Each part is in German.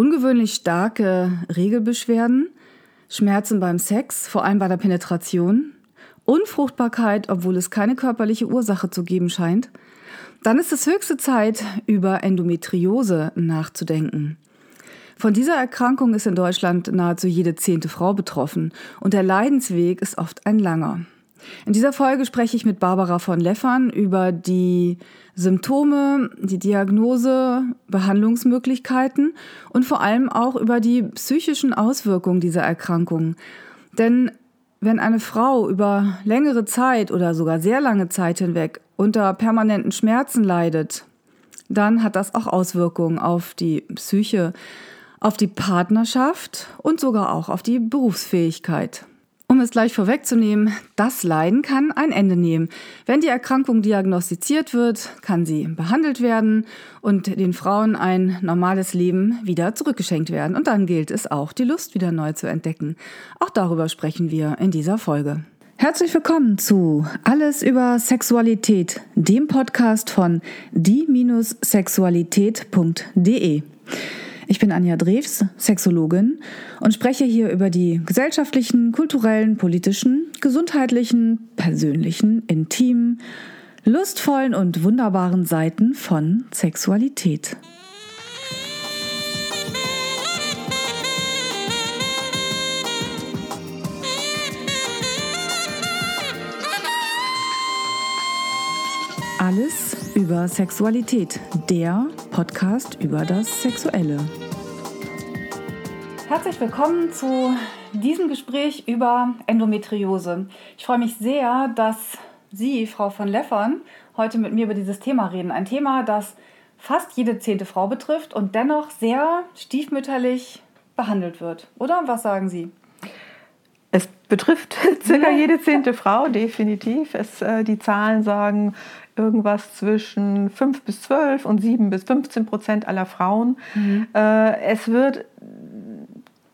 ungewöhnlich starke Regelbeschwerden, Schmerzen beim Sex, vor allem bei der Penetration, Unfruchtbarkeit, obwohl es keine körperliche Ursache zu geben scheint, dann ist es höchste Zeit, über Endometriose nachzudenken. Von dieser Erkrankung ist in Deutschland nahezu jede zehnte Frau betroffen und der Leidensweg ist oft ein langer. In dieser Folge spreche ich mit Barbara von Leffern über die Symptome, die Diagnose, Behandlungsmöglichkeiten und vor allem auch über die psychischen Auswirkungen dieser Erkrankung. Denn wenn eine Frau über längere Zeit oder sogar sehr lange Zeit hinweg unter permanenten Schmerzen leidet, dann hat das auch Auswirkungen auf die Psyche, auf die Partnerschaft und sogar auch auf die Berufsfähigkeit. Um es gleich vorwegzunehmen, das Leiden kann ein Ende nehmen. Wenn die Erkrankung diagnostiziert wird, kann sie behandelt werden und den Frauen ein normales Leben wieder zurückgeschenkt werden. Und dann gilt es auch, die Lust wieder neu zu entdecken. Auch darüber sprechen wir in dieser Folge. Herzlich willkommen zu Alles über Sexualität, dem Podcast von die-sexualität.de. Ich bin Anja Drews, Sexologin und spreche hier über die gesellschaftlichen, kulturellen, politischen, gesundheitlichen, persönlichen, intimen, lustvollen und wunderbaren Seiten von Sexualität. Alles über Sexualität, der Podcast über das Sexuelle. Herzlich willkommen zu diesem Gespräch über Endometriose. Ich freue mich sehr, dass Sie, Frau von Leffern, heute mit mir über dieses Thema reden. Ein Thema, das fast jede zehnte Frau betrifft und dennoch sehr stiefmütterlich behandelt wird. Oder was sagen Sie? Betrifft circa jede zehnte Frau, definitiv. Es, äh, die Zahlen sagen irgendwas zwischen 5 bis 12 und 7 bis 15 Prozent aller Frauen. Mhm. Äh, es wird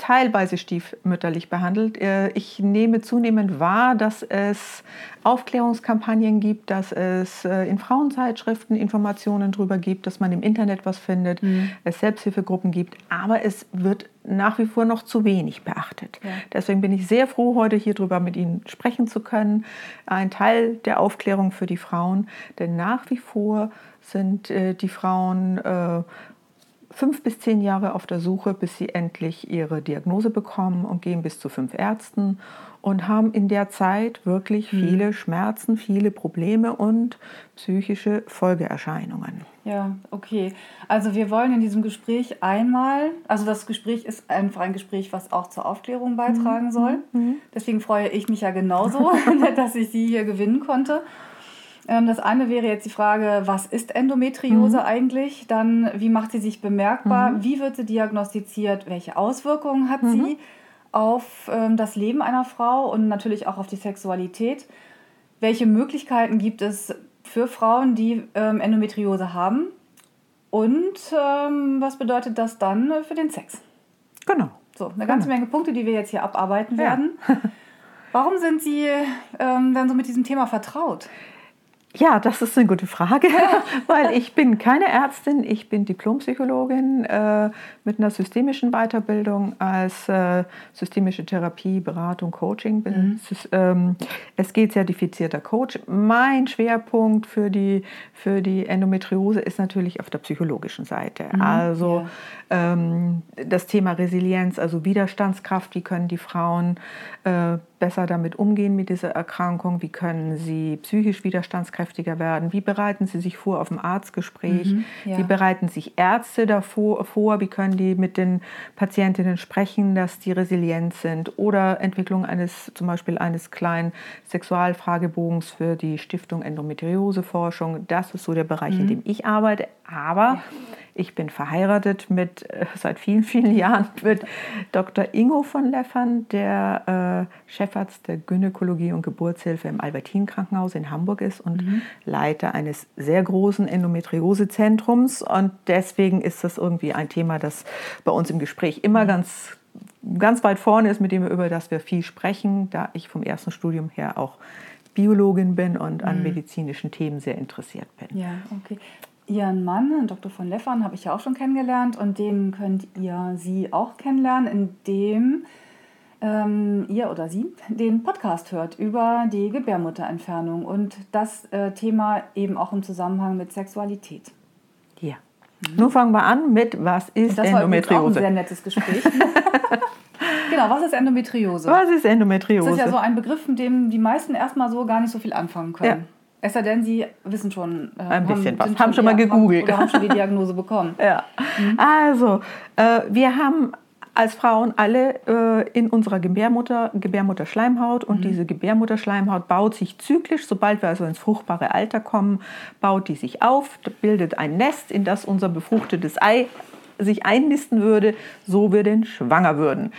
teilweise stiefmütterlich behandelt. Äh, ich nehme zunehmend wahr, dass es Aufklärungskampagnen gibt, dass es äh, in Frauenzeitschriften Informationen darüber gibt, dass man im Internet was findet, mhm. es Selbsthilfegruppen gibt, aber es wird nach wie vor noch zu wenig beachtet. Ja. Deswegen bin ich sehr froh, heute hier drüber mit Ihnen sprechen zu können. Ein Teil der Aufklärung für die Frauen, denn nach wie vor sind äh, die Frauen fünf bis zehn Jahre auf der Suche, bis sie endlich ihre Diagnose bekommen und gehen bis zu fünf Ärzten und haben in der Zeit wirklich hm. viele Schmerzen, viele Probleme und psychische Folgeerscheinungen. Ja, okay. Also wir wollen in diesem Gespräch einmal, also das Gespräch ist einfach ein Gespräch, was auch zur Aufklärung beitragen mhm. soll. Mhm. Deswegen freue ich mich ja genauso, dass ich Sie hier gewinnen konnte. Ähm, das eine wäre jetzt die Frage, was ist Endometriose mhm. eigentlich? Dann, wie macht sie sich bemerkbar? Mhm. Wie wird sie diagnostiziert? Welche Auswirkungen hat mhm. sie auf ähm, das Leben einer Frau und natürlich auch auf die Sexualität? Welche Möglichkeiten gibt es für Frauen, die ähm, Endometriose haben? Und was bedeutet das dann für den Sex? Genau. So, eine ganze genau. Menge Punkte, die wir jetzt hier abarbeiten ja. werden. Warum sind Sie ähm, dann so mit diesem Thema vertraut? Ja, das ist eine gute Frage, weil ich bin keine Ärztin, ich bin Diplompsychologin äh, mit einer systemischen Weiterbildung als äh, systemische Therapie, Beratung, Coaching. Bin, mhm. ähm, es geht zertifizierter Coach. Mein Schwerpunkt für die, für die Endometriose ist natürlich auf der psychologischen Seite. Mhm. Also ähm, das Thema Resilienz, also Widerstandskraft, wie können die Frauen äh, besser damit umgehen mit dieser Erkrankung? Wie können sie psychisch widerstandskräftiger werden? Wie bereiten sie sich vor auf ein Arztgespräch? Mhm, ja. Wie bereiten sich Ärzte davor vor? Wie können die mit den Patientinnen sprechen, dass die resilient sind? Oder Entwicklung eines zum Beispiel eines kleinen Sexualfragebogens für die Stiftung Endometrioseforschung. Das ist so der Bereich, mhm. in dem ich arbeite. Aber. Ich bin verheiratet mit, äh, seit vielen, vielen Jahren mit Dr. Ingo von Leffern, der äh, Chefarzt der Gynäkologie und Geburtshilfe im Albertin-Krankenhaus in Hamburg ist und mhm. Leiter eines sehr großen Endometriosezentrums. Und deswegen ist das irgendwie ein Thema, das bei uns im Gespräch immer mhm. ganz, ganz weit vorne ist, mit dem wir über das wir viel sprechen, da ich vom ersten Studium her auch Biologin bin und an mhm. medizinischen Themen sehr interessiert bin. Ja, okay. Ihren Mann, Dr. von Leffern, habe ich ja auch schon kennengelernt und den könnt ihr Sie auch kennenlernen, indem ähm, ihr oder sie den Podcast hört über die Gebärmutterentfernung und das äh, Thema eben auch im Zusammenhang mit Sexualität. Ja. Mhm. Nun fangen wir an mit, was ist das Endometriose? Das war auch ein sehr nettes Gespräch. genau, was ist Endometriose? Was ist Endometriose? Das ist ja so ein Begriff, mit dem die meisten erstmal so gar nicht so viel anfangen können. Ja. Es sei denn, Sie wissen schon. Äh, ein bisschen haben, was. Haben schon mal gegoogelt. Haben, oder haben schon die Diagnose bekommen. ja. Mhm. Also, äh, wir haben als Frauen alle äh, in unserer Gebärmutter, Gebärmutterschleimhaut und mhm. diese Gebärmutterschleimhaut baut sich zyklisch, sobald wir also ins fruchtbare Alter kommen, baut die sich auf, bildet ein Nest, in das unser befruchtetes Ei sich einnisten würde, so wir denn schwanger würden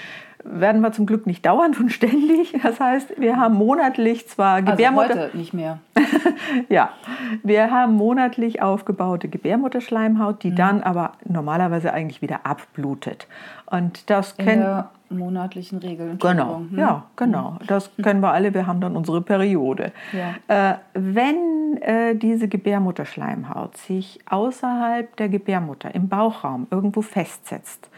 werden wir zum Glück nicht dauernd und ständig. Das heißt, wir haben monatlich zwar Gebärmutter... Also heute nicht mehr. ja, wir haben monatlich aufgebaute Gebärmutterschleimhaut, die mhm. dann aber normalerweise eigentlich wieder abblutet. Und das kennen... der monatlichen Regel. Genau, hm. ja, genau. Mhm. Das kennen wir alle. Wir haben dann unsere Periode. Ja. Äh, wenn äh, diese Gebärmutterschleimhaut sich außerhalb der Gebärmutter im Bauchraum irgendwo festsetzt,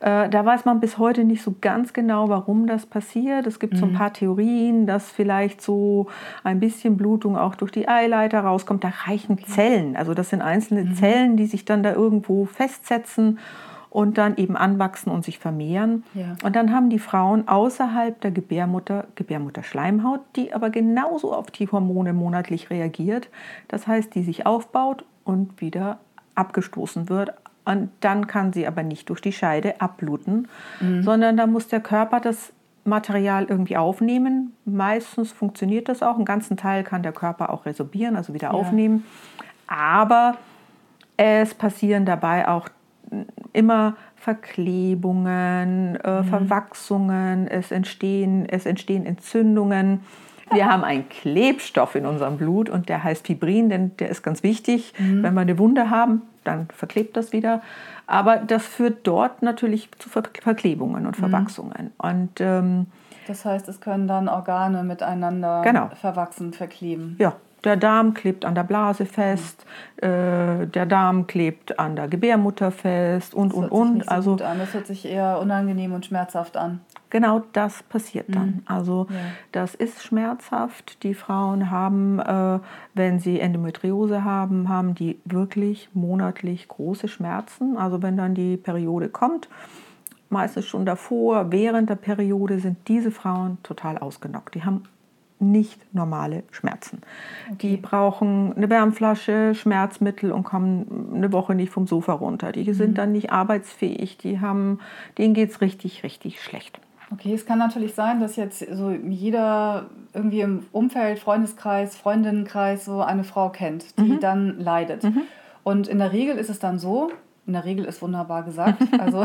äh, da weiß man bis heute nicht so ganz genau, warum das passiert. Es gibt mhm. so ein mhm. paar Theorien, dass vielleicht so ein bisschen Blutung auch durch die Eileiter rauskommt. Da reichen okay. Zellen. Also das sind einzelne mhm. Zellen, die sich dann da irgendwo festsetzen und dann eben anwachsen und sich vermehren. Ja. Und dann haben die Frauen außerhalb der Gebärmutter Gebärmutterschleimhaut, die aber genauso auf die Hormone monatlich reagiert. Das heißt, die sich aufbaut und wieder abgestoßen wird, und dann kann sie aber nicht durch die Scheide abbluten, mhm. sondern da muss der Körper das Material irgendwie aufnehmen. Meistens funktioniert das auch. Einen ganzen Teil kann der Körper auch resorbieren, also wieder ja. aufnehmen. Aber es passieren dabei auch immer Verklebungen, äh, mhm. Verwachsungen, es entstehen, es entstehen Entzündungen. Wir haben einen Klebstoff in unserem Blut und der heißt Fibrin, denn der ist ganz wichtig. Mhm. Wenn wir eine Wunde haben, dann verklebt das wieder. Aber das führt dort natürlich zu Verklebungen und mhm. Verwachsungen. Mhm. Und, ähm, das heißt, es können dann Organe miteinander genau. verwachsen, verkleben. Ja, der Darm klebt an der Blase fest, mhm. äh, der Darm klebt an der Gebärmutter fest und, das und, und. So also, das hört sich eher unangenehm und schmerzhaft an. Genau das passiert dann. Mhm. Also ja. das ist schmerzhaft. Die Frauen haben, äh, wenn sie Endometriose haben, haben die wirklich monatlich große Schmerzen. Also wenn dann die Periode kommt, meistens schon davor, während der Periode sind diese Frauen total ausgenockt. Die haben nicht normale Schmerzen. Okay. Die brauchen eine Wärmflasche, Schmerzmittel und kommen eine Woche nicht vom Sofa runter. Die sind mhm. dann nicht arbeitsfähig, die haben, denen geht es richtig, richtig schlecht. Okay, es kann natürlich sein, dass jetzt so jeder irgendwie im Umfeld, Freundeskreis, Freundinnenkreis so eine Frau kennt, die mhm. dann leidet. Mhm. Und in der Regel ist es dann so, in der Regel ist wunderbar gesagt, also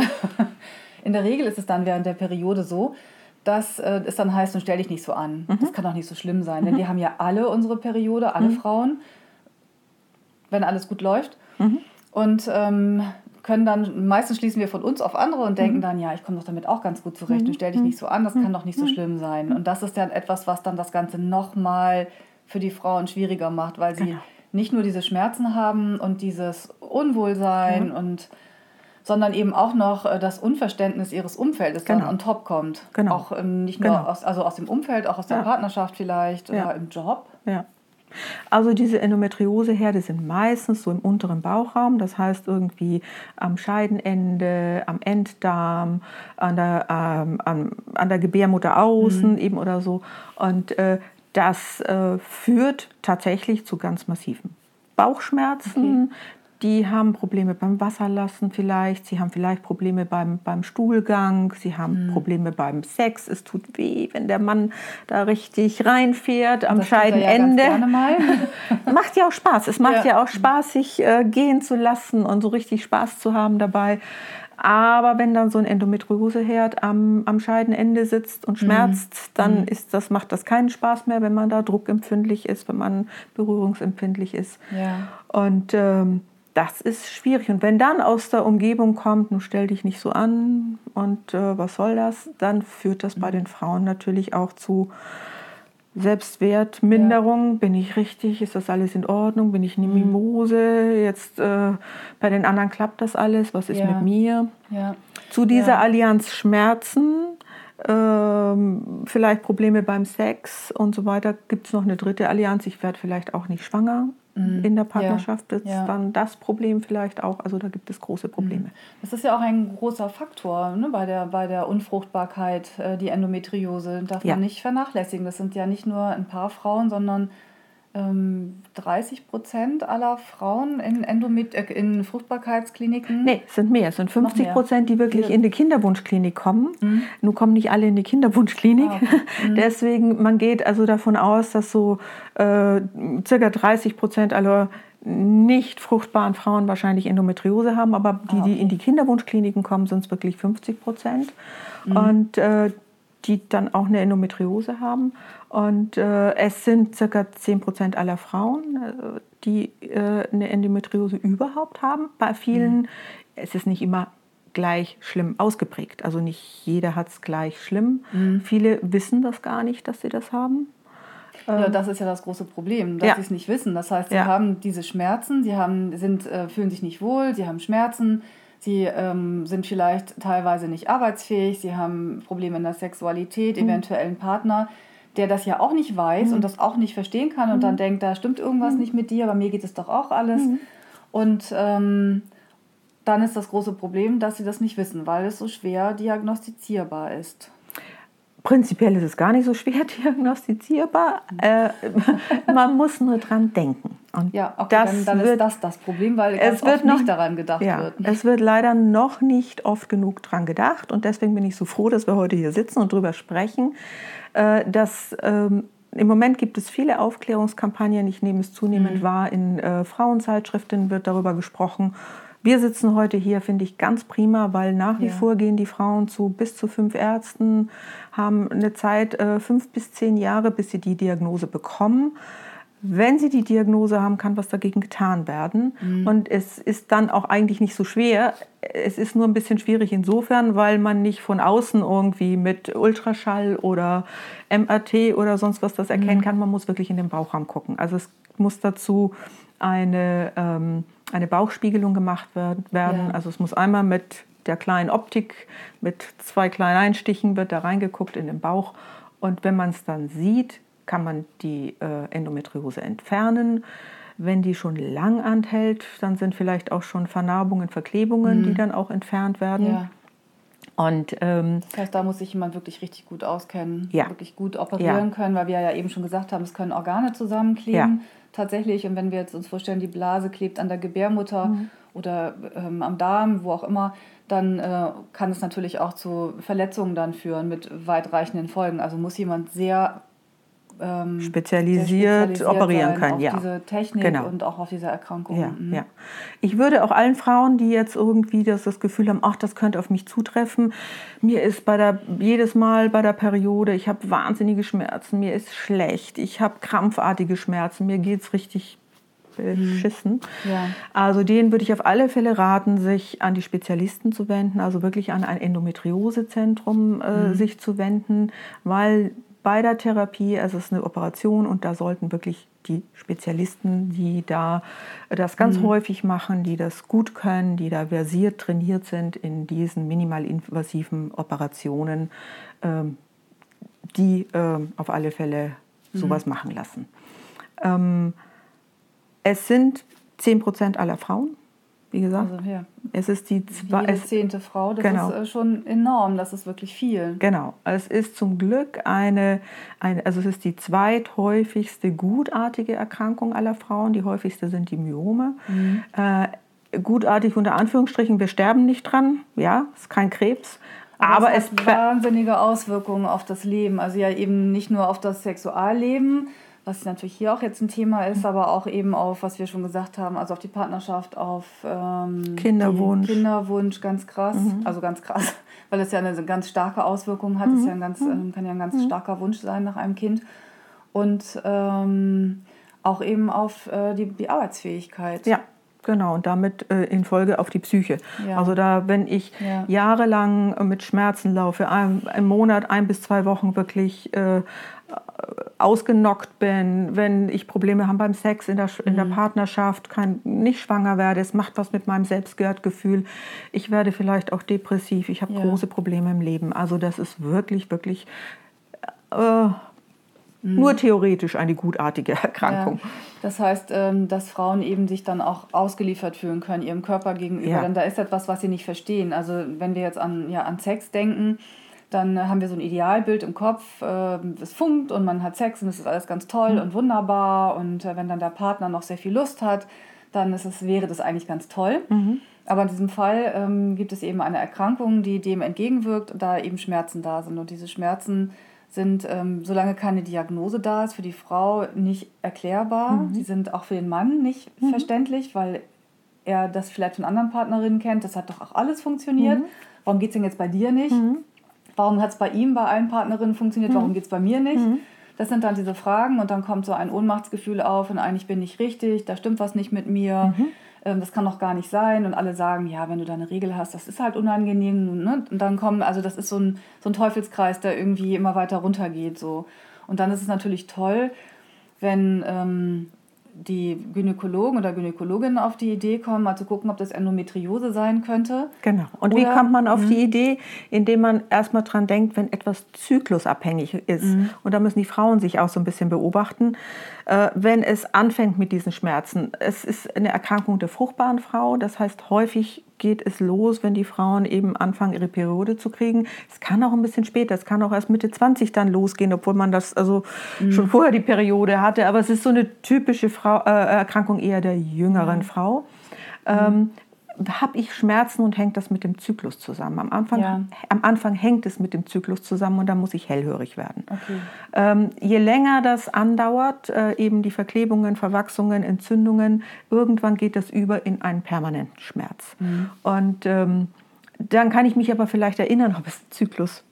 in der Regel ist es dann während der Periode so, dass äh, es dann heißt, stell dich nicht so an. Mhm. Das kann doch nicht so schlimm sein, denn mhm. wir haben ja alle unsere Periode, alle mhm. Frauen, wenn alles gut läuft. Mhm. Und ähm, können dann, meistens schließen wir von uns auf andere und denken mhm. dann, ja, ich komme doch damit auch ganz gut zurecht mhm. und stell dich nicht so an, das kann doch nicht so schlimm sein. Und das ist dann etwas, was dann das Ganze nochmal für die Frauen schwieriger macht, weil sie genau. nicht nur diese Schmerzen haben und dieses Unwohlsein und sondern eben auch noch äh, das Unverständnis ihres Umfeldes genau. dann on top kommt. Genau. Auch ähm, nicht nur genau. aus, also aus dem Umfeld, auch aus der ja. Partnerschaft vielleicht ja. oder im Job. Ja. Also diese Endometrioseherde sind meistens so im unteren Bauchraum, das heißt irgendwie am Scheidenende, am Enddarm, an der, ähm, an, an der Gebärmutter außen mhm. eben oder so. Und äh, das äh, führt tatsächlich zu ganz massiven Bauchschmerzen, okay die haben Probleme beim Wasserlassen vielleicht, sie haben vielleicht Probleme beim, beim Stuhlgang, sie haben mhm. Probleme beim Sex, es tut weh, wenn der Mann da richtig reinfährt am das Scheidenende. Ja macht ja auch Spaß, es macht ja, ja auch Spaß, sich äh, gehen zu lassen und so richtig Spaß zu haben dabei. Aber wenn dann so ein Endometrioseherd am, am Scheidenende sitzt und schmerzt, mhm. dann mhm. ist das, macht das keinen Spaß mehr, wenn man da druckempfindlich ist, wenn man berührungsempfindlich ist. Ja. Und ähm, das ist schwierig. Und wenn dann aus der Umgebung kommt, nun stell dich nicht so an und äh, was soll das, dann führt das bei mhm. den Frauen natürlich auch zu Selbstwertminderung, ja. bin ich richtig, ist das alles in Ordnung, bin ich eine mhm. Mimose, jetzt äh, bei den anderen klappt das alles, was ist ja. mit mir? Ja. Zu dieser Allianz Schmerzen, ähm, vielleicht Probleme beim Sex und so weiter, gibt es noch eine dritte Allianz, ich werde vielleicht auch nicht schwanger. In der Partnerschaft ja. ist ja. dann das Problem vielleicht auch. Also da gibt es große Probleme. Mhm. Das ist ja auch ein großer Faktor ne, bei, der, bei der Unfruchtbarkeit, äh, die Endometriose. Darf ja. man nicht vernachlässigen. Das sind ja nicht nur ein paar Frauen, sondern 30 ähm, Prozent aller Frauen in, Endomet äh, in Fruchtbarkeitskliniken? Nee, es sind mehr. Es sind 50 Prozent, die wirklich in die Kinderwunschklinik kommen. Mhm. Nun kommen nicht alle in die Kinderwunschklinik. Ah, okay. mhm. Deswegen, man geht also davon aus, dass so äh, circa 30 Prozent aller nicht fruchtbaren Frauen wahrscheinlich Endometriose haben, aber die, ah, okay. die in die Kinderwunschkliniken kommen, sind es wirklich 50 Prozent. Mhm. Und äh, die dann auch eine Endometriose haben. Und äh, es sind ca. 10% aller Frauen, äh, die äh, eine Endometriose überhaupt haben. Bei vielen mhm. es ist nicht immer gleich schlimm ausgeprägt. Also nicht jeder hat es gleich schlimm. Mhm. Viele wissen das gar nicht, dass sie das haben. Ja, ähm, das ist ja das große Problem, dass ja. sie es nicht wissen. Das heißt, sie ja. haben diese Schmerzen, sie haben, sind, äh, fühlen sich nicht wohl, sie haben Schmerzen, Sie ähm, sind vielleicht teilweise nicht arbeitsfähig, sie haben Probleme in der Sexualität, mhm. eventuell einen Partner, der das ja auch nicht weiß mhm. und das auch nicht verstehen kann und mhm. dann denkt, da stimmt irgendwas mhm. nicht mit dir, aber mir geht es doch auch alles. Mhm. Und ähm, dann ist das große Problem, dass sie das nicht wissen, weil es so schwer diagnostizierbar ist. Prinzipiell ist es gar nicht so schwer diagnostizierbar. Äh, man muss nur dran denken. Und ja, okay, das dann, dann wird, ist das das Problem, weil es wird noch, nicht daran gedacht ja, wird. Es wird leider noch nicht oft genug dran gedacht und deswegen bin ich so froh, dass wir heute hier sitzen und darüber sprechen, äh, dass ähm, im Moment gibt es viele Aufklärungskampagnen. Ich nehme es zunehmend mhm. wahr. In äh, Frauenzeitschriften wird darüber gesprochen. Wir sitzen heute hier, finde ich ganz prima, weil nach wie ja. vor gehen die Frauen zu bis zu fünf Ärzten, haben eine Zeit äh, fünf bis zehn Jahre, bis sie die Diagnose bekommen. Wenn sie die Diagnose haben, kann was dagegen getan werden. Mhm. Und es ist dann auch eigentlich nicht so schwer. Es ist nur ein bisschen schwierig insofern, weil man nicht von außen irgendwie mit Ultraschall oder MRT oder sonst was das erkennen mhm. kann. Man muss wirklich in den Bauchraum gucken. Also es muss dazu eine ähm, eine Bauchspiegelung gemacht werden. Ja. Also es muss einmal mit der kleinen Optik, mit zwei kleinen Einstichen wird da reingeguckt in den Bauch. Und wenn man es dann sieht, kann man die äh, Endometriose entfernen. Wenn die schon lang anhält, dann sind vielleicht auch schon Vernarbungen, Verklebungen, mhm. die dann auch entfernt werden. Ja. Und, ähm, das heißt, da muss sich jemand wirklich richtig gut auskennen, ja. wirklich gut operieren ja. können, weil wir ja eben schon gesagt haben, es können Organe zusammenkleben tatsächlich. Und wenn wir jetzt uns vorstellen, die Blase klebt an der Gebärmutter mhm. oder ähm, am Darm, wo auch immer, dann äh, kann es natürlich auch zu Verletzungen dann führen mit weitreichenden Folgen. Also muss jemand sehr ähm, spezialisiert, spezialisiert, operieren können. Auf ja. diese Technik genau. und auch auf diese Erkrankung. Ja, mhm. ja. Ich würde auch allen Frauen, die jetzt irgendwie das, das Gefühl haben, ach, das könnte auf mich zutreffen, mir ist bei der, jedes Mal bei der Periode, ich habe wahnsinnige Schmerzen, mir ist schlecht, ich habe krampfartige Schmerzen, mir geht es richtig beschissen. Mhm. Ja. Also denen würde ich auf alle Fälle raten, sich an die Spezialisten zu wenden, also wirklich an ein Endometriosezentrum äh, mhm. sich zu wenden, weil bei der Therapie, es ist eine Operation und da sollten wirklich die Spezialisten, die da das ganz mhm. häufig machen, die das gut können, die da versiert, trainiert sind in diesen minimalinvasiven Operationen, ähm, die ähm, auf alle Fälle sowas mhm. machen lassen. Ähm, es sind 10 Prozent aller Frauen, wie gesagt. Also, ja. Es ist die zwei, Jede zehnte Frau, das genau. ist äh, schon enorm, das ist wirklich viel. Genau. Es ist zum Glück eine, eine, also es ist die zweithäufigste gutartige Erkrankung aller Frauen. Die häufigste sind die Myome. Mhm. Äh, gutartig unter Anführungsstrichen, wir sterben nicht dran, ja, es ist kein Krebs. Aber, aber es hat wahnsinnige Auswirkungen auf das Leben. Also ja eben nicht nur auf das Sexualleben, was natürlich hier auch jetzt ein Thema ist, aber auch eben auf, was wir schon gesagt haben, also auf die Partnerschaft, auf ähm, Kinderwunsch. Kinderwunsch, ganz krass, mhm. also ganz krass, weil es ja eine ganz starke Auswirkung hat. Mhm. Ist ja ein ganz, mhm. kann ja ein ganz mhm. starker Wunsch sein nach einem Kind. Und ähm, auch eben auf äh, die, die Arbeitsfähigkeit. Ja. Genau, und damit äh, in Folge auf die Psyche. Ja. Also da, wenn ich ja. jahrelang mit Schmerzen laufe, ein, im Monat ein bis zwei Wochen wirklich äh, ausgenockt bin, wenn ich Probleme habe beim Sex, in der, in der mhm. Partnerschaft, kann nicht schwanger werde, es macht was mit meinem Selbstwertgefühl. Ich werde vielleicht auch depressiv, ich habe ja. große Probleme im Leben. Also das ist wirklich, wirklich äh, Mhm. Nur theoretisch eine gutartige Erkrankung. Ja. Das heißt, ähm, dass Frauen eben sich dann auch ausgeliefert fühlen können, ihrem Körper gegenüber. Ja. Denn da ist etwas, was sie nicht verstehen. Also wenn wir jetzt an, ja, an Sex denken, dann haben wir so ein Idealbild im Kopf, äh, es funkt und man hat Sex und es ist alles ganz toll mhm. und wunderbar. Und äh, wenn dann der Partner noch sehr viel Lust hat, dann ist es, wäre das eigentlich ganz toll. Mhm. Aber in diesem Fall ähm, gibt es eben eine Erkrankung, die dem entgegenwirkt, da eben Schmerzen da sind. Und diese Schmerzen sind, ähm, solange keine Diagnose da ist, für die Frau nicht erklärbar. Mhm. Die sind auch für den Mann nicht mhm. verständlich, weil er das vielleicht von anderen Partnerinnen kennt. Das hat doch auch alles funktioniert. Mhm. Warum geht es denn jetzt bei dir nicht? Mhm. Warum hat es bei ihm bei allen Partnerinnen funktioniert? Mhm. Warum geht es bei mir nicht? Mhm. Das sind dann diese Fragen und dann kommt so ein Ohnmachtsgefühl auf und eigentlich bin ich richtig, da stimmt was nicht mit mir ähm, das kann doch gar nicht sein. Und alle sagen, ja, wenn du da eine Regel hast, das ist halt unangenehm. Ne? Und dann kommen, also das ist so ein, so ein Teufelskreis, der irgendwie immer weiter runtergeht. So. Und dann ist es natürlich toll, wenn ähm, die Gynäkologen oder Gynäkologinnen auf die Idee kommen, mal zu gucken, ob das Endometriose sein könnte. Genau. Und oder, wie kommt man auf mh. die Idee? Indem man erstmal dran denkt, wenn etwas zyklusabhängig ist. Mhm. Und da müssen die Frauen sich auch so ein bisschen beobachten, wenn es anfängt mit diesen Schmerzen. Es ist eine Erkrankung der fruchtbaren Frau. Das heißt, häufig geht es los, wenn die Frauen eben anfangen, ihre Periode zu kriegen. Es kann auch ein bisschen später, es kann auch erst Mitte 20 dann losgehen, obwohl man das also mhm. schon vorher die Periode hatte. Aber es ist so eine typische Frau, äh, Erkrankung eher der jüngeren mhm. Frau. Ähm, habe ich Schmerzen und hängt das mit dem Zyklus zusammen. Am Anfang, ja. am Anfang hängt es mit dem Zyklus zusammen und dann muss ich hellhörig werden. Okay. Ähm, je länger das andauert, äh, eben die Verklebungen, Verwachsungen, Entzündungen, irgendwann geht das über in einen permanenten Schmerz. Mhm. Und ähm, dann kann ich mich aber vielleicht erinnern, ob es Zyklus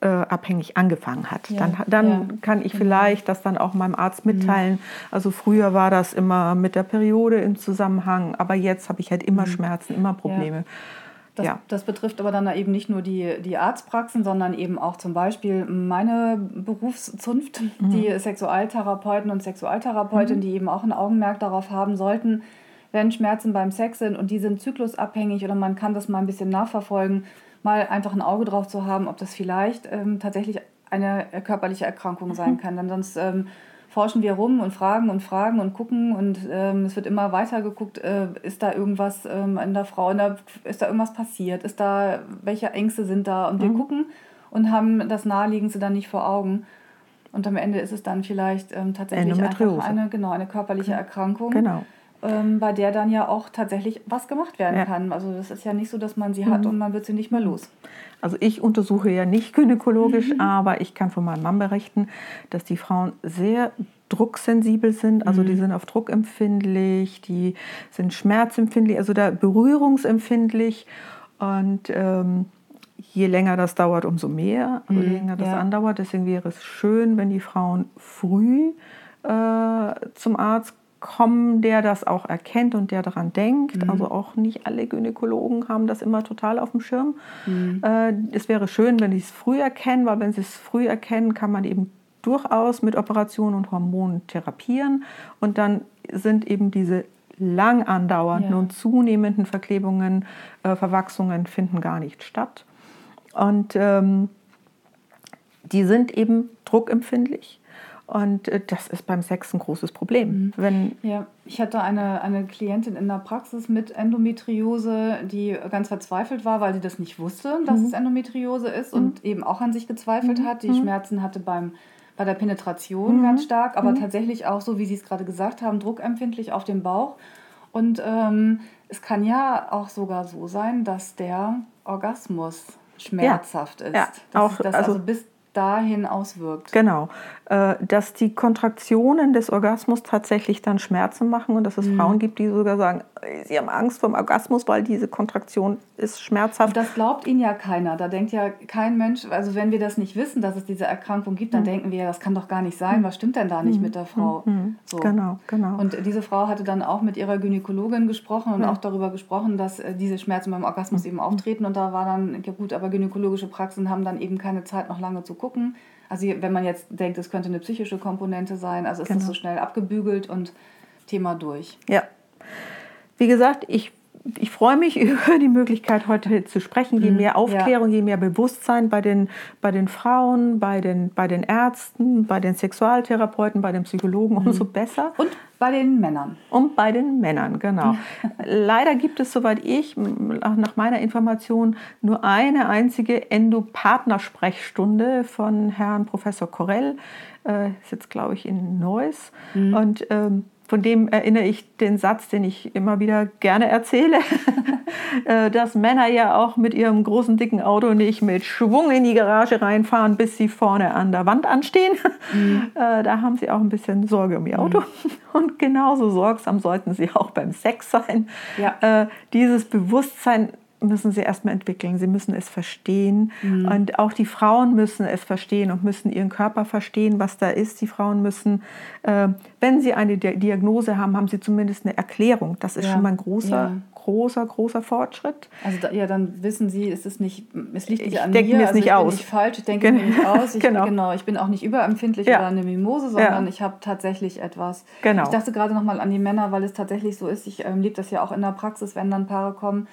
äh, abhängig angefangen hat. Ja, dann dann ja, kann ich genau. vielleicht das dann auch meinem Arzt mitteilen. Mhm. Also früher war das immer mit der Periode im Zusammenhang, aber jetzt habe ich halt immer mhm. Schmerzen, immer Probleme. Ja. Das, ja. das, betrifft aber dann eben nicht nur die, die Arztpraxen, sondern eben auch zum Beispiel meine Berufszunft, mhm. die Sexualtherapeuten und Sexualtherapeutinnen, mhm. die eben auch ein Augenmerk darauf haben sollten, wenn Schmerzen beim Sex sind und die sind zyklusabhängig oder man kann das mal ein bisschen nachverfolgen, mal einfach ein Auge drauf zu haben, ob das vielleicht ähm, tatsächlich eine körperliche Erkrankung sein mhm. kann. Denn sonst ähm, forschen wir rum und fragen und fragen und gucken und ähm, es wird immer weiter geguckt, äh, ist da irgendwas ähm, in der Frau, in der, ist da irgendwas passiert, ist da, welche Ängste sind da und wir mhm. gucken und haben das Naheliegendste dann nicht vor Augen. Und am Ende ist es dann vielleicht ähm, tatsächlich einfach eine, genau, eine körperliche Erkrankung. Genau ähm, bei der dann ja auch tatsächlich was gemacht werden ja. kann. Also das ist ja nicht so, dass man sie hat mhm. und man wird sie nicht mehr los. Also ich untersuche ja nicht gynäkologisch, mhm. aber ich kann von meinem Mann berichten, dass die Frauen sehr drucksensibel sind, also die mhm. sind auf Druck empfindlich, die sind schmerzempfindlich, also da berührungsempfindlich und ähm, je länger das dauert, umso mehr, also je mhm. länger das ja. andauert. Deswegen wäre es schön, wenn die Frauen früh äh, zum Arzt kommen, der das auch erkennt und der daran denkt. Mhm. Also auch nicht alle Gynäkologen haben das immer total auf dem Schirm. Mhm. Äh, es wäre schön, wenn sie es früh erkennen, weil wenn sie es früh erkennen, kann man eben durchaus mit Operationen und Hormonen therapieren. Und dann sind eben diese lang andauernden ja. und zunehmenden Verklebungen, äh, Verwachsungen finden gar nicht statt. Und ähm, die sind eben druckempfindlich. Und äh, das ist beim Sex ein großes Problem. Mhm. Wenn ja, ich hatte eine, eine Klientin in der Praxis mit Endometriose, die ganz verzweifelt war, weil sie das nicht wusste, dass mhm. es Endometriose ist mhm. und eben auch an sich gezweifelt mhm. hat. Die mhm. Schmerzen hatte beim, bei der Penetration mhm. ganz stark, aber tatsächlich auch so, wie Sie es gerade gesagt haben, druckempfindlich auf dem Bauch. Und ähm, es kann ja auch sogar so sein, dass der Orgasmus schmerzhaft ja. ist. Ja, auch, das also, also bis dahin auswirkt. Genau, äh, dass die Kontraktionen des Orgasmus tatsächlich dann Schmerzen machen und dass es mhm. Frauen gibt, die sogar sagen, sie haben Angst vor dem Orgasmus, weil diese Kontraktion ist schmerzhaft. Und das glaubt ihnen ja keiner. Da denkt ja kein Mensch, also wenn wir das nicht wissen, dass es diese Erkrankung gibt, dann mhm. denken wir ja, das kann doch gar nicht sein. Was stimmt denn da nicht mhm. mit der Frau? Mhm. So. Genau, genau. Und diese Frau hatte dann auch mit ihrer Gynäkologin gesprochen und auch darüber gesprochen, dass äh, diese Schmerzen beim Orgasmus eben auftreten. Und da war dann, ja gut, aber gynäkologische Praxen haben dann eben keine Zeit, noch lange zu gucken. Also wenn man jetzt denkt, es könnte eine psychische Komponente sein, also ist genau. das so schnell abgebügelt und Thema durch. Ja. Wie gesagt, ich ich freue mich über die Möglichkeit, heute zu sprechen. Je mhm. mehr Aufklärung, ja. je mehr Bewusstsein bei den, bei den Frauen, bei den, bei den Ärzten, bei den Sexualtherapeuten, bei den Psychologen, mhm. umso besser. Und bei den Männern. Und bei den Männern, genau. Leider gibt es, soweit ich, nach meiner Information, nur eine einzige Endopartnersprechstunde von Herrn Professor Korell. Äh, ist jetzt, glaube ich, in Neuss. Mhm. Und ähm, von dem erinnere ich den Satz, den ich immer wieder gerne erzähle, äh, dass Männer ja auch mit ihrem großen dicken Auto nicht mit Schwung in die Garage reinfahren, bis sie vorne an der Wand anstehen. Mhm. Äh, da haben sie auch ein bisschen Sorge um ihr Auto. Mhm. Und genauso sorgsam sollten sie auch beim Sex sein. Ja. Äh, dieses Bewusstsein müssen sie erstmal entwickeln. Sie müssen es verstehen. Mhm. Und auch die Frauen müssen es verstehen und müssen ihren Körper verstehen, was da ist. Die Frauen müssen, äh, wenn sie eine Diagnose haben, haben sie zumindest eine Erklärung. Das ist ja. schon mal ein großer, ja. großer, großer Fortschritt. Also da, ja, dann wissen sie, es ist nicht, es liegt nicht ich an denke mir. Also nicht ich aus. bin nicht falsch, ich denke mir nicht aus. Ich, genau. genau. ich bin auch nicht überempfindlich ja. oder eine Mimose, sondern ich habe tatsächlich etwas. Genau. Ich dachte gerade noch mal an die Männer, weil es tatsächlich so ist. Ich ähm, lebe das ja auch in der Praxis, wenn dann Paare kommen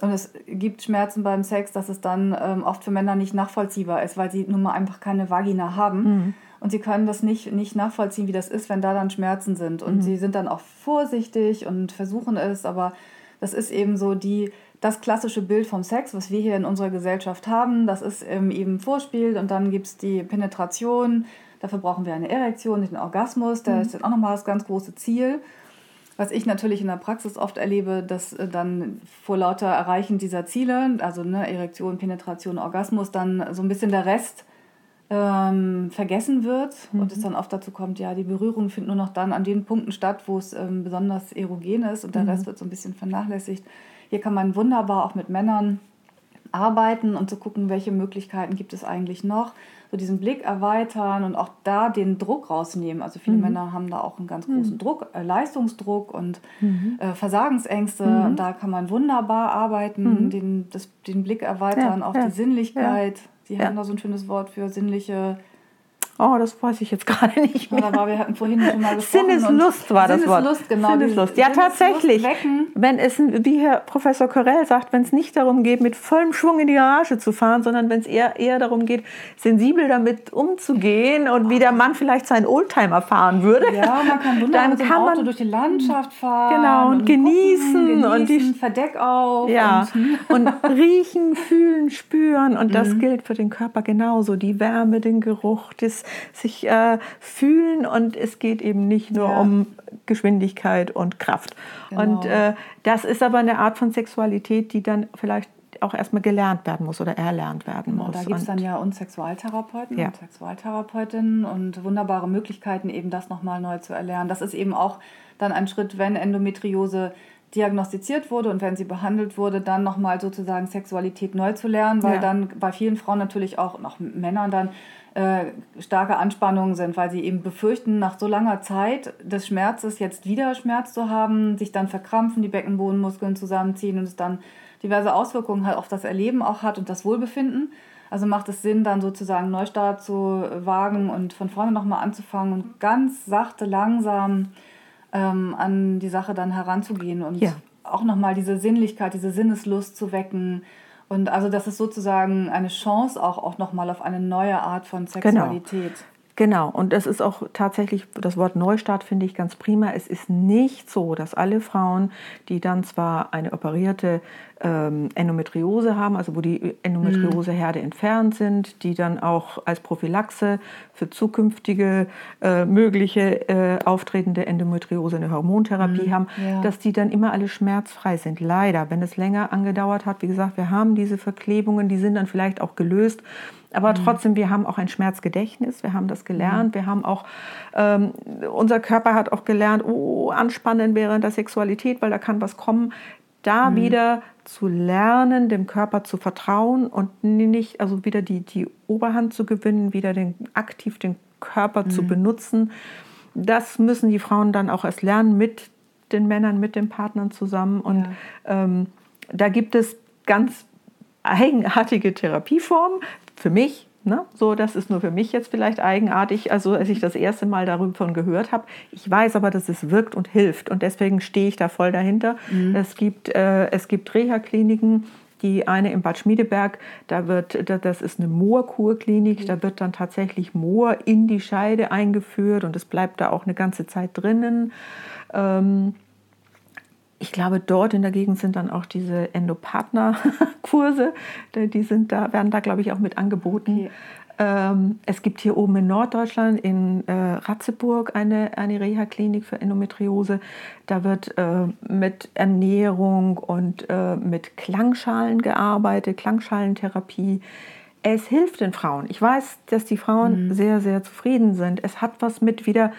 und es gibt Schmerzen beim Sex, dass es dann ähm, oft für Männer nicht nachvollziehbar ist, weil sie nun mal einfach keine Vagina haben. Mhm. Und sie können das nicht, nicht nachvollziehen, wie das ist, wenn da dann Schmerzen sind. Und mhm. sie sind dann auch vorsichtig und versuchen es, aber das ist eben so die, das klassische Bild vom Sex, was wir hier in unserer Gesellschaft haben. Das ist ähm, eben Vorspiel und dann gibt es die Penetration. Dafür brauchen wir eine Erektion, nicht einen Orgasmus. Der mhm. ist dann auch nochmal das ganz große Ziel. Was ich natürlich in der Praxis oft erlebe, dass äh, dann vor lauter Erreichen dieser Ziele, also ne, Erektion, Penetration, Orgasmus, dann so ein bisschen der Rest ähm, vergessen wird mhm. und es dann oft dazu kommt, ja, die Berührung findet nur noch dann an den Punkten statt, wo es ähm, besonders erogen ist und der mhm. Rest wird so ein bisschen vernachlässigt. Hier kann man wunderbar auch mit Männern arbeiten und zu gucken, welche Möglichkeiten gibt es eigentlich noch so diesen Blick erweitern und auch da den Druck rausnehmen. Also viele mhm. Männer haben da auch einen ganz großen mhm. Druck, äh, Leistungsdruck und mhm. äh, Versagensängste. Mhm. Und da kann man wunderbar arbeiten, mhm. den, das, den Blick erweitern, ja, auch ja, die Sinnlichkeit. Ja. Sie haben da so ein schönes Wort für sinnliche Oh, das weiß ich jetzt gerade nicht mehr. Aber wir hatten vorhin schon mal gesprochen. Sinneslust war das Wort. Sinneslust, genau. Sinneslust. Ja, tatsächlich. Wenn es, wie Herr Professor Corell sagt, wenn es nicht darum geht, mit vollem Schwung in die Garage zu fahren, sondern wenn es eher, eher darum geht, sensibel damit umzugehen und wie der Mann vielleicht seinen Oldtimer fahren würde. Ja, man kann wunderbar dann mit kann Auto man, durch die Landschaft fahren. Genau, und, und genießen, gucken, genießen. Und die, Verdeck auf. Ja, und, und riechen, fühlen, spüren. Und das mhm. gilt für den Körper genauso. Die Wärme, den Geruch, das sich äh, fühlen und es geht eben nicht nur ja. um Geschwindigkeit und Kraft. Genau. Und äh, das ist aber eine Art von Sexualität, die dann vielleicht auch erstmal gelernt werden muss oder erlernt werden genau, muss. Da gibt es dann ja uns Sexualtherapeuten ja. und Sexualtherapeutinnen und wunderbare Möglichkeiten, eben das nochmal neu zu erlernen. Das ist eben auch dann ein Schritt, wenn Endometriose diagnostiziert wurde und wenn sie behandelt wurde, dann nochmal sozusagen Sexualität neu zu lernen, weil ja. dann bei vielen Frauen natürlich auch, auch Männern dann äh, starke Anspannungen sind, weil sie eben befürchten, nach so langer Zeit des Schmerzes jetzt wieder Schmerz zu haben, sich dann verkrampfen, die Beckenbodenmuskeln zusammenziehen und es dann diverse Auswirkungen halt auf das Erleben auch hat und das Wohlbefinden. Also macht es Sinn, dann sozusagen Neustart zu wagen und von vorne nochmal anzufangen und ganz sachte, langsam ähm, an die Sache dann heranzugehen und ja. auch nochmal diese Sinnlichkeit, diese Sinneslust zu wecken, und also das ist sozusagen eine Chance auch, auch nochmal auf eine neue Art von genau. Sexualität. Genau. Genau, und es ist auch tatsächlich, das Wort Neustart finde ich ganz prima. Es ist nicht so, dass alle Frauen, die dann zwar eine operierte ähm, Endometriose haben, also wo die Endometrioseherde mhm. entfernt sind, die dann auch als Prophylaxe für zukünftige äh, mögliche äh, auftretende Endometriose eine Hormontherapie mhm. haben, ja. dass die dann immer alle schmerzfrei sind. Leider, wenn es länger angedauert hat, wie gesagt, wir haben diese Verklebungen, die sind dann vielleicht auch gelöst. Aber mhm. trotzdem, wir haben auch ein Schmerzgedächtnis, wir haben das gelernt, mhm. wir haben auch, ähm, unser Körper hat auch gelernt, oh, anspannen während der Sexualität, weil da kann was kommen. Da mhm. wieder zu lernen, dem Körper zu vertrauen und nicht, also wieder die, die Oberhand zu gewinnen, wieder den, aktiv den Körper zu mhm. benutzen. Das müssen die Frauen dann auch erst lernen mit den Männern, mit den Partnern zusammen. Und ja. ähm, da gibt es ganz eigenartige Therapieformen für mich. Ne? So, das ist nur für mich jetzt vielleicht eigenartig, also als ich das erste Mal darüber gehört habe. Ich weiß aber, dass es wirkt und hilft und deswegen stehe ich da voll dahinter. Mhm. Es gibt, äh, es gibt Reha-Kliniken, die eine in Bad Schmiedeberg, da wird, das ist eine Moorkurklinik, mhm. da wird dann tatsächlich Moor in die Scheide eingeführt und es bleibt da auch eine ganze Zeit drinnen. Ähm, ich glaube, dort in der Gegend sind dann auch diese Endopartner-Kurse, die sind da, werden da, glaube ich, auch mit angeboten. Okay. Ähm, es gibt hier oben in Norddeutschland, in äh, Ratzeburg, eine, eine Reha-Klinik für Endometriose. Da wird äh, mit Ernährung und äh, mit Klangschalen gearbeitet, Klangschalentherapie. Es hilft den Frauen. Ich weiß, dass die Frauen mhm. sehr, sehr zufrieden sind. Es hat was mit wieder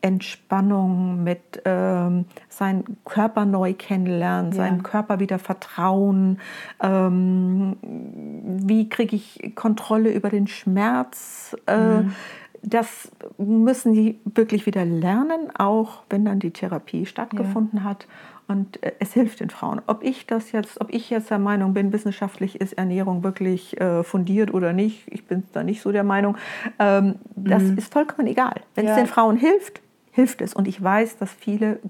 Entspannung, mit ähm, seinen Körper neu kennenlernen, ja. seinem Körper wieder vertrauen. Ähm, wie kriege ich Kontrolle über den Schmerz? Äh, mhm. Das müssen sie wirklich wieder lernen, auch wenn dann die Therapie stattgefunden ja. hat. Und äh, es hilft den Frauen. Ob ich das jetzt, ob ich jetzt der Meinung bin, wissenschaftlich ist Ernährung wirklich äh, fundiert oder nicht, ich bin da nicht so der Meinung. Ähm, das mhm. ist vollkommen egal. Wenn ja. es den Frauen hilft, hilft es. Und ich weiß, dass viele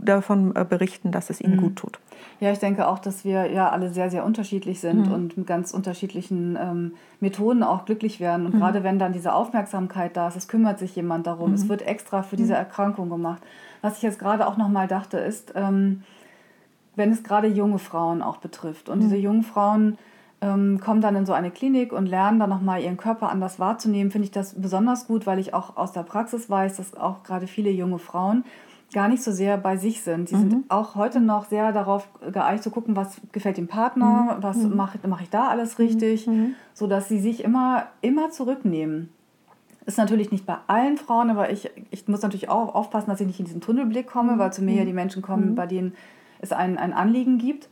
davon äh, berichten, dass es ihnen mhm. gut tut. Ja, ich denke auch, dass wir ja alle sehr, sehr unterschiedlich sind mhm. und mit ganz unterschiedlichen ähm, Methoden auch glücklich werden. Und mhm. gerade wenn dann diese Aufmerksamkeit da ist, es kümmert sich jemand darum, es mhm. wird extra für diese mhm. Erkrankung gemacht. Was ich jetzt gerade auch nochmal dachte, ist, ähm, wenn es gerade junge Frauen auch betrifft und diese mhm. jungen Frauen ähm, kommen dann in so eine Klinik und lernen dann nochmal ihren Körper anders wahrzunehmen, finde ich das besonders gut, weil ich auch aus der Praxis weiß, dass auch gerade viele junge Frauen gar nicht so sehr bei sich sind. Die mhm. sind auch heute noch sehr darauf geeicht zu gucken, was gefällt dem Partner, mhm. was mhm. mache mach ich da alles richtig, mhm. mhm. sodass sie sich immer, immer zurücknehmen. Ist natürlich nicht bei allen Frauen, aber ich, ich muss natürlich auch aufpassen, dass ich nicht in diesen Tunnelblick komme, mhm. weil zu mir ja die Menschen kommen, bei denen es ein, ein Anliegen gibt.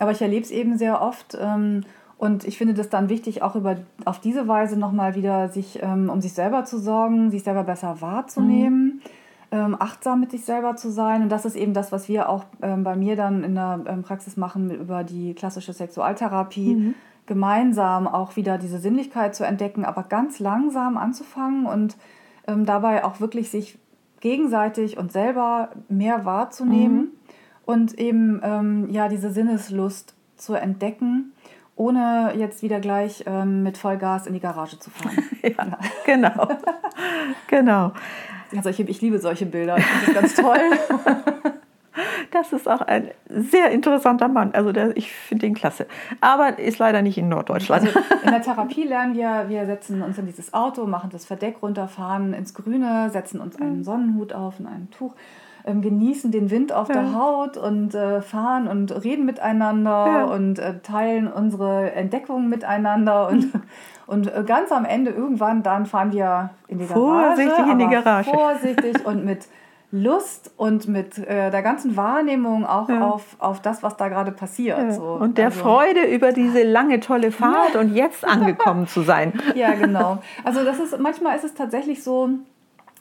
Aber ich erlebe es eben sehr oft. Ähm, und ich finde das dann wichtig, auch über, auf diese Weise nochmal wieder sich ähm, um sich selber zu sorgen, sich selber besser wahrzunehmen, mhm. ähm, achtsam mit sich selber zu sein. Und das ist eben das, was wir auch ähm, bei mir dann in der ähm, Praxis machen über die klassische Sexualtherapie. Mhm. Gemeinsam auch wieder diese Sinnlichkeit zu entdecken, aber ganz langsam anzufangen und ähm, dabei auch wirklich sich gegenseitig und selber mehr wahrzunehmen. Mhm und eben ähm, ja diese Sinneslust zu entdecken, ohne jetzt wieder gleich ähm, mit Vollgas in die Garage zu fahren. ja, ja. genau. genau. Also ich, ich liebe solche Bilder. Ich finde das ganz toll. Das ist auch ein sehr interessanter Mann. Also der, ich finde ihn klasse. Aber ist leider nicht in Norddeutschland. Also in der Therapie lernen wir, wir setzen uns in dieses Auto, machen das Verdeck runter, fahren ins Grüne, setzen uns einen Sonnenhut auf und ein Tuch ähm, genießen den Wind auf ja. der Haut und äh, fahren und reden miteinander ja. und äh, teilen unsere Entdeckungen miteinander und, und äh, ganz am Ende irgendwann dann fahren wir in die Garage. Vorsichtig in die Garage. Vorsichtig und mit Lust und mit äh, der ganzen Wahrnehmung auch ja. auf, auf das, was da gerade passiert. Ja. So. Und der also, Freude über diese lange, tolle Fahrt und jetzt angekommen zu sein. Ja, genau. Also das ist, manchmal ist es tatsächlich so,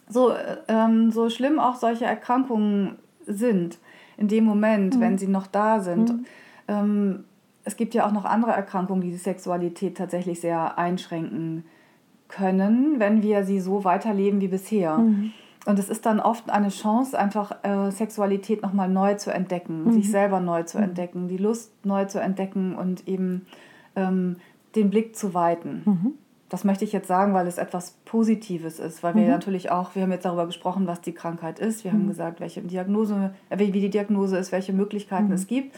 so, ähm, so schlimm auch solche Erkrankungen sind, in dem Moment, mhm. wenn sie noch da sind. Mhm. Ähm, es gibt ja auch noch andere Erkrankungen, die die Sexualität tatsächlich sehr einschränken können, wenn wir sie so weiterleben wie bisher. Mhm. Und es ist dann oft eine Chance, einfach äh, Sexualität nochmal neu zu entdecken, mhm. sich selber neu zu mhm. entdecken, die Lust neu zu entdecken und eben ähm, den Blick zu weiten. Das möchte ich jetzt sagen, weil es etwas Positives ist, weil wir mhm. natürlich auch, wir haben jetzt darüber gesprochen, was die Krankheit ist, wir mhm. haben gesagt, welche Diagnose, äh, wie die Diagnose ist, welche Möglichkeiten mhm. es gibt.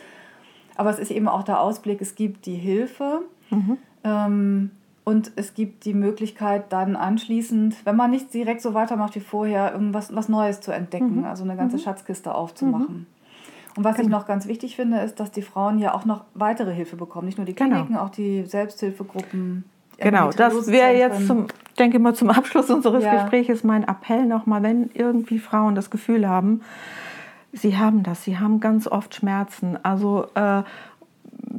Aber es ist eben auch der Ausblick, es gibt die Hilfe mhm. ähm, und es gibt die Möglichkeit dann anschließend, wenn man nicht direkt so weitermacht wie vorher, irgendwas was Neues zu entdecken, mhm. also eine ganze. Schatzkiste aufzumachen. Und was genau. ich noch ganz wichtig finde, ist, dass die Frauen ja auch noch weitere Hilfe bekommen. Nicht nur die genau. Kliniken, genau. auch die Selbsthilfegruppen. Genau, das wäre jetzt zum, denke ich mal, zum Abschluss unseres ja. Gesprächs mein Appell nochmal, wenn irgendwie Frauen das Gefühl haben, sie haben das, sie haben ganz oft Schmerzen. Also äh,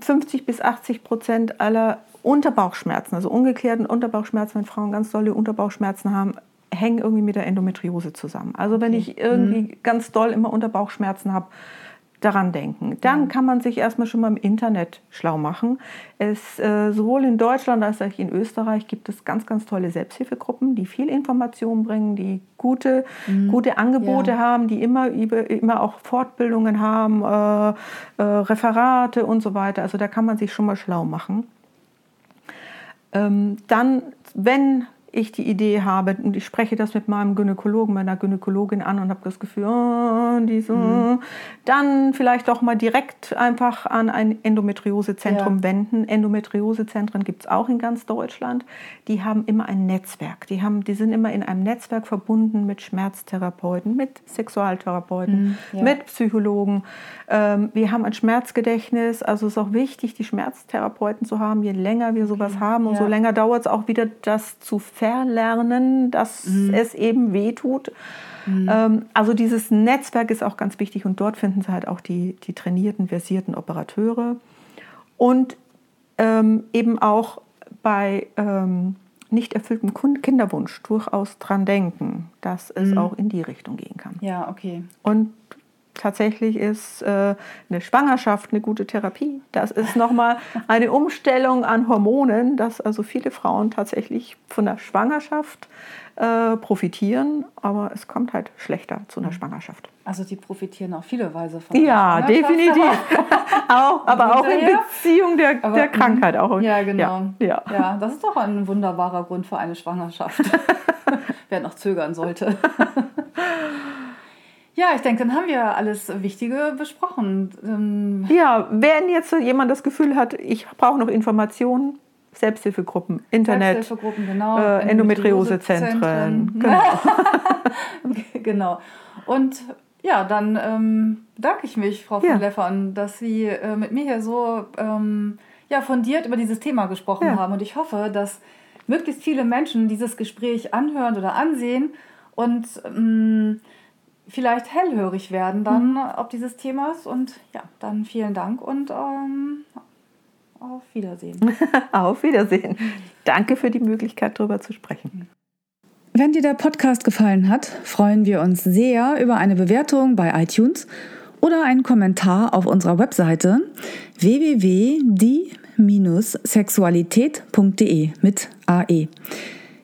50 bis 80 Prozent aller Unterbauchschmerzen, also ungeklärten Unterbauchschmerzen, wenn Frauen ganz dolle Unterbauchschmerzen haben, hängen irgendwie mit der Endometriose zusammen. Also wenn ich irgendwie mhm. ganz doll immer Unterbauchschmerzen habe, daran denken. Dann kann man sich erstmal schon mal im Internet schlau machen. Es, äh, sowohl in Deutschland als auch in Österreich gibt es ganz, ganz tolle Selbsthilfegruppen, die viel Information bringen, die gute, mhm. gute Angebote ja. haben, die immer, immer auch Fortbildungen haben, äh, äh, Referate und so weiter. Also da kann man sich schon mal schlau machen. Ähm, dann, wenn ich die Idee habe und ich spreche das mit meinem Gynäkologen, meiner Gynäkologin an und habe das Gefühl, oh, diese, mhm. dann vielleicht doch mal direkt einfach an ein Endometriosezentrum ja. wenden. Endometriosezentren gibt es auch in ganz Deutschland. Die haben immer ein Netzwerk. Die, haben, die sind immer in einem Netzwerk verbunden mit Schmerztherapeuten, mit Sexualtherapeuten, mhm. ja. mit Psychologen. Ähm, wir haben ein Schmerzgedächtnis. Also es ist auch wichtig, die Schmerztherapeuten zu haben. Je länger wir sowas haben, umso ja. länger dauert es auch wieder, das zu verlernen, dass mhm. es eben weh tut. Mhm. Ähm, also dieses Netzwerk ist auch ganz wichtig und dort finden Sie halt auch die, die trainierten, versierten Operateure und ähm, eben auch bei ähm, nicht erfülltem Kinderwunsch durchaus dran denken, dass es mhm. auch in die Richtung gehen kann. Ja, okay. Und tatsächlich ist äh, eine Schwangerschaft eine gute Therapie. Das ist nochmal eine Umstellung an Hormonen, dass also viele Frauen tatsächlich von der Schwangerschaft äh, profitieren, aber es kommt halt schlechter zu einer mhm. Schwangerschaft. Also die profitieren auf viele Weise von Ja, definitiv. auch, aber auch in Beziehung der, aber, der Krankheit. Auch, ja, genau. Ja, ja. ja, das ist doch ein wunderbarer Grund für eine Schwangerschaft. Wer noch zögern sollte. Ja, ich denke, dann haben wir alles Wichtige besprochen. Ähm ja, wenn jetzt jemand das Gefühl hat, ich brauche noch Informationen, Selbsthilfegruppen, Internet, Selbsthilfegruppen, genau, äh, Endometriosezentren. Genau. genau. Und ja, dann ähm, bedanke ich mich, Frau von ja. Leffern, dass Sie äh, mit mir hier so ähm, ja, fundiert über dieses Thema gesprochen ja. haben. Und ich hoffe, dass möglichst viele Menschen dieses Gespräch anhören oder ansehen und ähm, vielleicht hellhörig werden dann mhm. ob dieses Themas. Und ja, dann vielen Dank und ähm, auf Wiedersehen. auf Wiedersehen. Danke für die Möglichkeit, darüber zu sprechen. Wenn dir der Podcast gefallen hat, freuen wir uns sehr über eine Bewertung bei iTunes oder einen Kommentar auf unserer Webseite www.die-sexualität.de mit AE.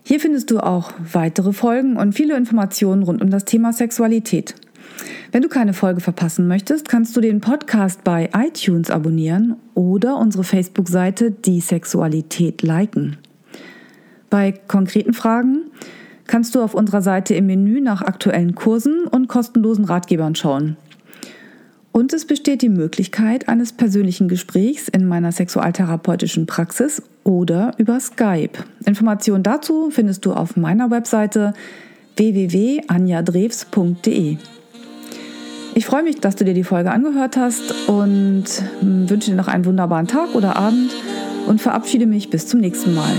Hier findest du auch weitere Folgen und viele Informationen rund um das Thema Sexualität. Wenn du keine Folge verpassen möchtest, kannst du den Podcast bei iTunes abonnieren oder unsere Facebook-Seite Die Sexualität liken. Bei konkreten Fragen kannst du auf unserer Seite im Menü nach aktuellen Kursen und kostenlosen Ratgebern schauen. Und es besteht die Möglichkeit eines persönlichen Gesprächs in meiner sexualtherapeutischen Praxis oder über Skype. Informationen dazu findest du auf meiner Webseite www.anjadrews.de. Ich freue mich, dass du dir die Folge angehört hast und wünsche dir noch einen wunderbaren Tag oder Abend und verabschiede mich bis zum nächsten Mal.